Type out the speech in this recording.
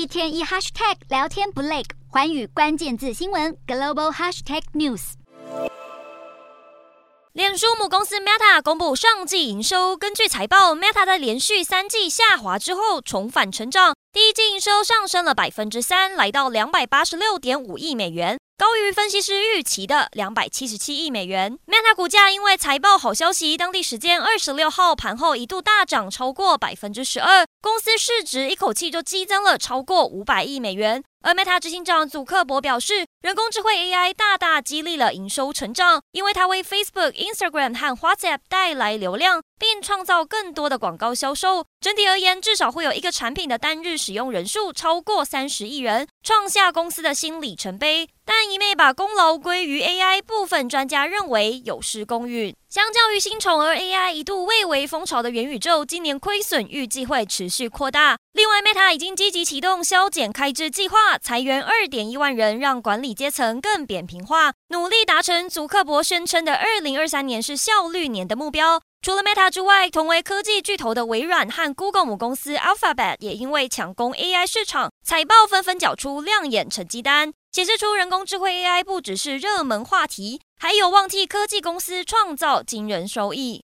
一天一 hashtag 聊天不累，环宇关键字新闻 global hashtag news。脸书母公司 Meta 公布上季营收，根据财报，Meta 在连续三季下滑之后重返成长，第一季营收上升了百分之三，来到两百八十六点五亿美元。高于分析师预期的两百七十七亿美元。Meta 股价因为财报好消息，当地时间二十六号盘后一度大涨超过百分之十二，公司市值一口气就激增了超过五百亿美元。而 Meta 执行长祖克伯表示，人工智慧 AI 大大激励了营收成长，因为它为 Facebook、Instagram 和 WhatsApp 带来流量，并创造更多的广告销售。整体而言，至少会有一个产品的单日使用人数超过三十亿人，创下公司的新里程碑。但一昧把功劳归于 AI，部分专家认为有失公允。相较于新宠儿 AI 一度蔚为风潮的元宇宙，今年亏损预计会持续扩大。另外，Meta 已经积极启动削减开支计划，裁员二点一万人，让管理阶层更扁平化，努力达成祖克伯宣称的二零二三年是效率年的目标。除了 Meta 之外，同为科技巨头的微软和 Google 母公司 Alphabet 也因为抢攻 AI 市场，财报纷纷缴出亮眼成绩单。显示出人工智慧 AI 不只是热门话题，还有望替科技公司创造惊人收益。